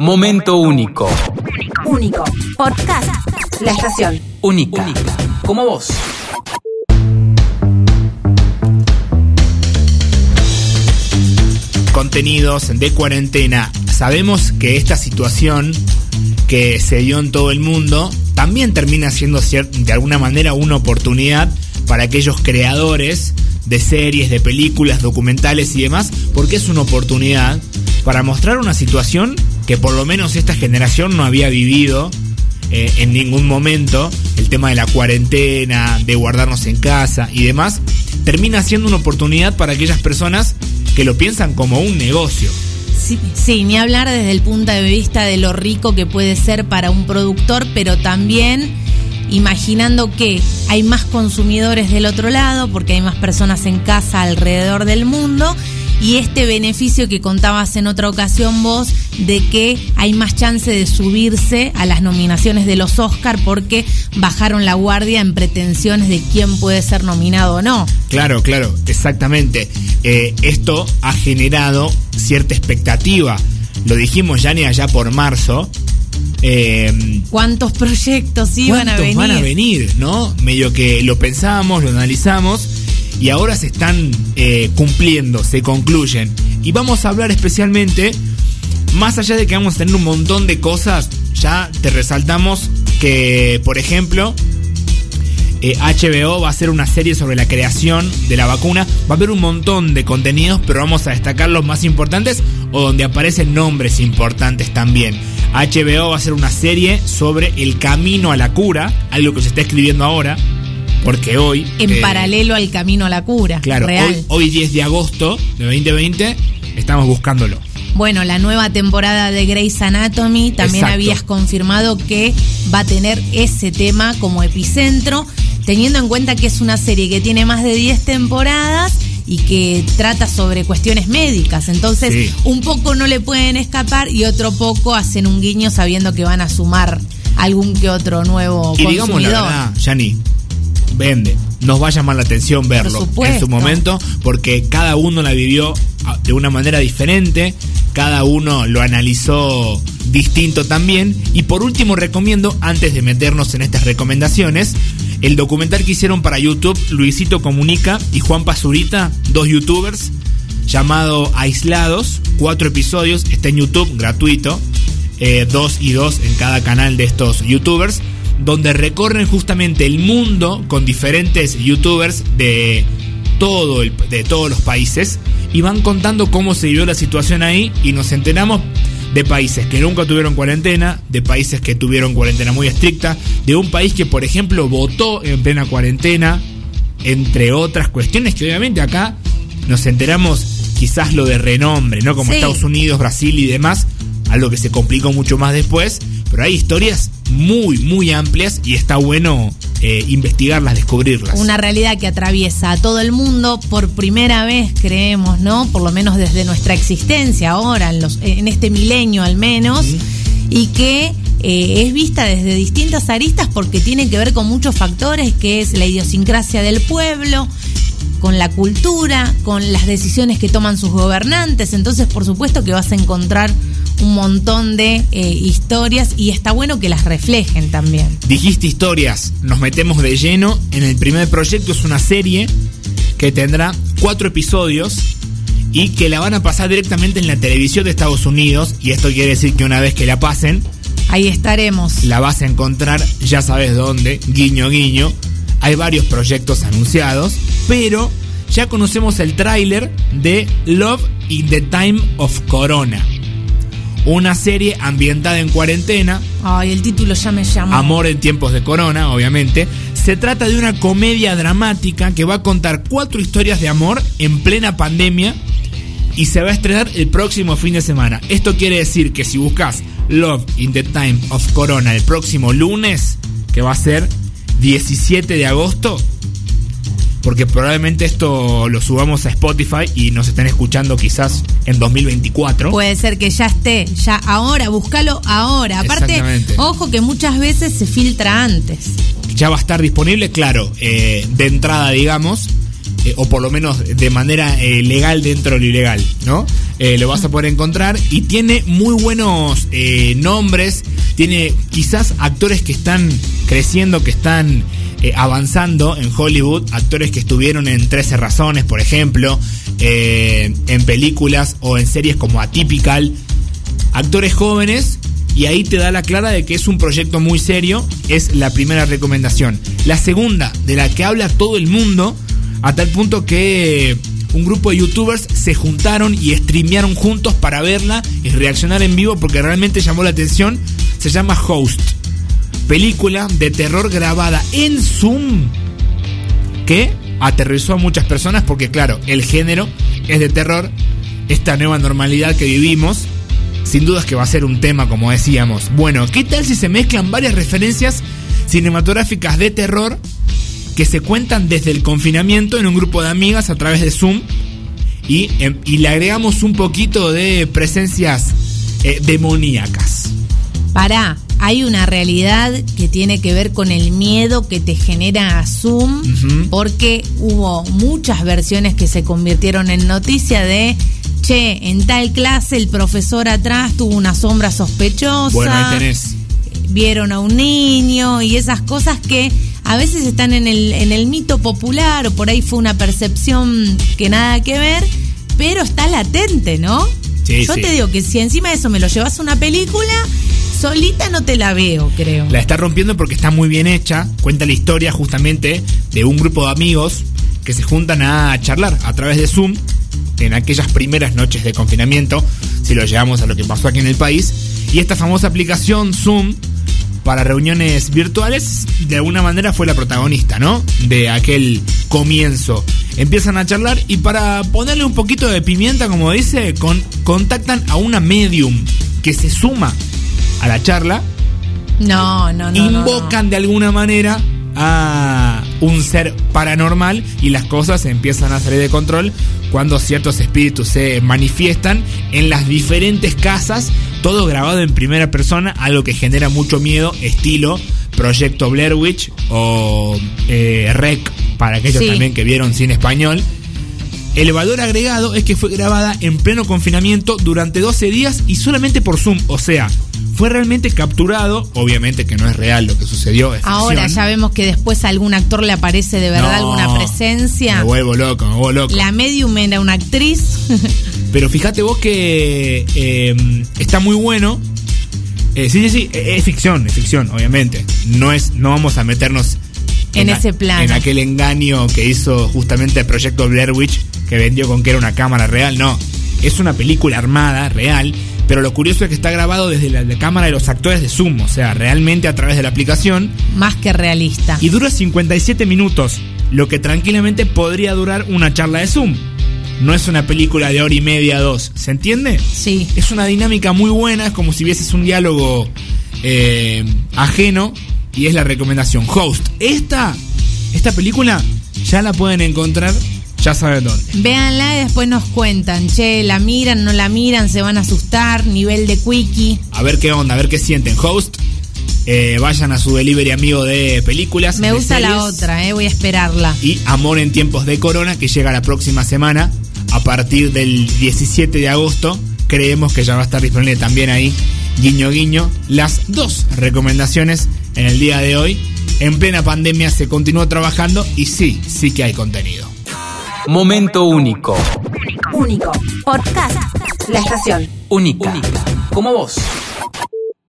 Momento único. Único. Podcast. La estación. Única. Como vos. Contenidos de cuarentena. Sabemos que esta situación que se dio en todo el mundo también termina siendo de alguna manera una oportunidad para aquellos creadores de series, de películas, documentales y demás, porque es una oportunidad para mostrar una situación que por lo menos esta generación no había vivido eh, en ningún momento, el tema de la cuarentena, de guardarnos en casa y demás, termina siendo una oportunidad para aquellas personas que lo piensan como un negocio. Sí, sí, ni hablar desde el punto de vista de lo rico que puede ser para un productor, pero también imaginando que hay más consumidores del otro lado, porque hay más personas en casa alrededor del mundo, y este beneficio que contabas en otra ocasión vos, de que hay más chance de subirse a las nominaciones de los Oscar porque bajaron la guardia en pretensiones de quién puede ser nominado o no. Claro, claro, exactamente. Eh, esto ha generado cierta expectativa. Lo dijimos ya ni allá por marzo. Eh, ¿Cuántos proyectos iban a ¿Cuántos venir? van a venir, no? Medio que lo pensamos, lo analizamos y ahora se están eh, cumpliendo, se concluyen. Y vamos a hablar especialmente, más allá de que vamos a tener un montón de cosas, ya te resaltamos que, por ejemplo, eh, HBO va a hacer una serie sobre la creación de la vacuna. Va a haber un montón de contenidos, pero vamos a destacar los más importantes o donde aparecen nombres importantes también. HBO va a hacer una serie sobre el camino a la cura, algo que se está escribiendo ahora, porque hoy... En eh, paralelo al camino a la cura. Claro, real. hoy, hoy 10 de agosto de 2020 estamos buscándolo. Bueno, la nueva temporada de Grey's Anatomy también Exacto. habías confirmado que va a tener ese tema como epicentro, teniendo en cuenta que es una serie que tiene más de 10 temporadas y que trata sobre cuestiones médicas. Entonces, Sí. un poco no le pueden escapar y otro poco hacen un guiño sabiendo que van a sumar algún que otro nuevo Y digamos la verdad, Yani, vende. Nos va a llamar la atención verlo en su momento, porque cada uno la vivió ah, de una manera diferente, cada uno lo analizó distinto también. Y por último, recomiendo, antes de meternos en estas recomendaciones, el documental que hicieron para YouTube Luisito Comunica y Juan Pazurita, dos youtubers, llamado Aislados, cuatro episodios, está en YouTube gratuito, eh, dos y dos en cada canal de estos youtubers, donde recorren justamente el mundo con diferentes youtubers de todo el, de todos los países y van contando cómo se vivió la situación ahí y nos enteramos de países que nunca tuvieron cuarentena, de países que tuvieron cuarentena muy estricta, de un país que por ejemplo votó en plena cuarentena, entre otras cuestiones que obviamente acá nos enteramos quizás lo de renombre, ¿no? Como Sí. Estados Unidos, Brasil y demás, algo que se complicó mucho más después, pero hay historias muy, muy amplias y está bueno eh, investigarlas, descubrirlas. Una realidad que atraviesa a todo el mundo por primera vez, creemos, ¿no? Por lo menos desde nuestra existencia ahora, en, los, en este milenio al menos, y que eh, es vista desde distintas aristas porque tiene que ver con muchos factores, que es la idiosincrasia del pueblo, con la cultura, con las decisiones que toman sus gobernantes. Entonces, por supuesto que vas a encontrar un montón de eh, historias y está bueno que las reflejen también. Dijiste historias, nos metemos de lleno. En el primer proyecto es una serie que tendrá cuatro episodios y que la van a pasar directamente en la televisión de Estados Unidos. Y esto quiere decir que una vez que la pasen, Ahí estaremos. la vas a encontrar, ya sabes dónde, guiño guiño. Hay varios proyectos anunciados, pero ya conocemos el tráiler de Love in the Time of Corona. Una serie ambientada en cuarentena, Ay, el título ya me llamó. Amor en tiempos de corona, obviamente. Se trata de una comedia dramática que va a contar cuatro historias de amor en plena pandemia y se va a estrenar el próximo fin de semana. Esto quiere decir que si buscas Love in the Time of Corona el próximo lunes, que va a ser 17 de agosto, porque probablemente esto lo subamos a Spotify y nos estén escuchando quizás en 2024. Puede ser que ya esté, ya ahora, búscalo ahora. Aparte, ojo que muchas veces se filtra antes. ya va a estar disponible, claro, eh, de entrada, digamos. eh, o por lo menos de manera eh, legal dentro de lo ilegal, ¿no? Eh, lo vas a poder encontrar y tiene muy buenos nombres, tiene quizás actores que están creciendo, que están eh, avanzando en Hollywood, actores que estuvieron en 13 Razones, por ejemplo, eh, en películas o en series como Atypical, actores jóvenes y ahí te da la clara de que es un proyecto muy serio, es la primera recomendación. La segunda, de la que habla todo el mundo, a tal punto que un grupo de youtubers se juntaron y streamearon juntos para verla y reaccionar en vivo porque realmente llamó la atención, se llama Host, película de terror grabada en Zoom que aterrizó a muchas personas porque claro, el género es de terror, esta nueva normalidad que vivimos, sin dudas que va a ser un tema como decíamos. Bueno, ¿qué tal si se mezclan varias referencias cinematográficas de terror que se cuentan desde el confinamiento en un grupo de amigas a través de Zoom y, em, le agregamos un poquito de presencias eh, demoníacas? Pará, hay una realidad que tiene que ver con el miedo que te genera Zoom, porque hubo muchas versiones que se convirtieron en noticia de, che, en tal clase el profesor atrás tuvo una sombra sospechosa. Bueno, ahí tenés. vieron a un niño y esas cosas que a veces están en el, en el mito popular o por ahí fue una percepción que nada que ver, pero está latente, ¿no? Sí, Yo sí. te digo que si encima de eso me lo llevas a una película, solita no te la veo, creo. La está rompiendo porque está muy bien hecha. Cuenta la historia justamente de un grupo de amigos que se juntan a charlar a través de Zoom en aquellas primeras noches de confinamiento, si lo llevamos a lo que pasó aquí en el país. Y esta famosa aplicación Zoom para reuniones virtuales, de alguna manera fue la protagonista, ¿no? De aquel comienzo. Empiezan a charlar y para ponerle un poquito de pimienta, como dice, con, contactan a una medium que se suma a la charla No, no, no. no, no. invocan de alguna manera a un ser paranormal y las cosas empiezan a salir de control cuando ciertos espíritus se manifiestan en las diferentes casas, todo grabado en primera persona, algo que genera mucho miedo, estilo Proyecto Blair Witch o eh, Rec, para aquellos Sí. también que vieron cine español. El valor agregado es que fue grabada en pleno confinamiento durante 12 días y solamente por Zoom. O sea, fue realmente capturado. Obviamente que no es real lo que sucedió. es Ahora ficción. ya vemos que después a algún actor le aparece de verdad No, alguna presencia. Me vuelvo loco, me vuelvo loco. La medium era una actriz. Pero fíjate vos que eh, está muy bueno. Eh, sí, sí, sí, eh, es ficción, es ficción, obviamente. No es, no vamos a meternos En ese plano. En aquel engaño que hizo justamente el proyecto Blair Witch, que vendió con que era una cámara real. No, es una película armada, real. Pero lo curioso es que está grabado desde la, la cámara de los actores de Zoom, o sea, realmente a través de la aplicación. Más que realista. Y dura 57 minutos, lo que tranquilamente podría durar una charla de Zoom. No es una película de hora y media, dos. ¿Se entiende? Sí. Es una dinámica muy buena, es como si vieses un diálogo eh, ajeno y es la recomendación. Host, esta, esta película ya la pueden encontrar, ya saben dónde. Véanla y después nos cuentan, che, la miran, no la miran, se van a asustar, nivel de quickie. A ver qué onda, a ver qué sienten. Host, eh, vayan a su delivery amigo de películas. Me de gusta la otra, eh, voy a esperarla. y Amor en tiempos de corona que llega la próxima semana a partir del 17 de agosto. Creemos que ya va a estar disponible también ahí, guiño guiño, las dos recomendaciones en el día de hoy. En plena pandemia se continuó trabajando y sí, sí que hay contenido. Momento único. Único. Podcast. La estación. Única. Como vos.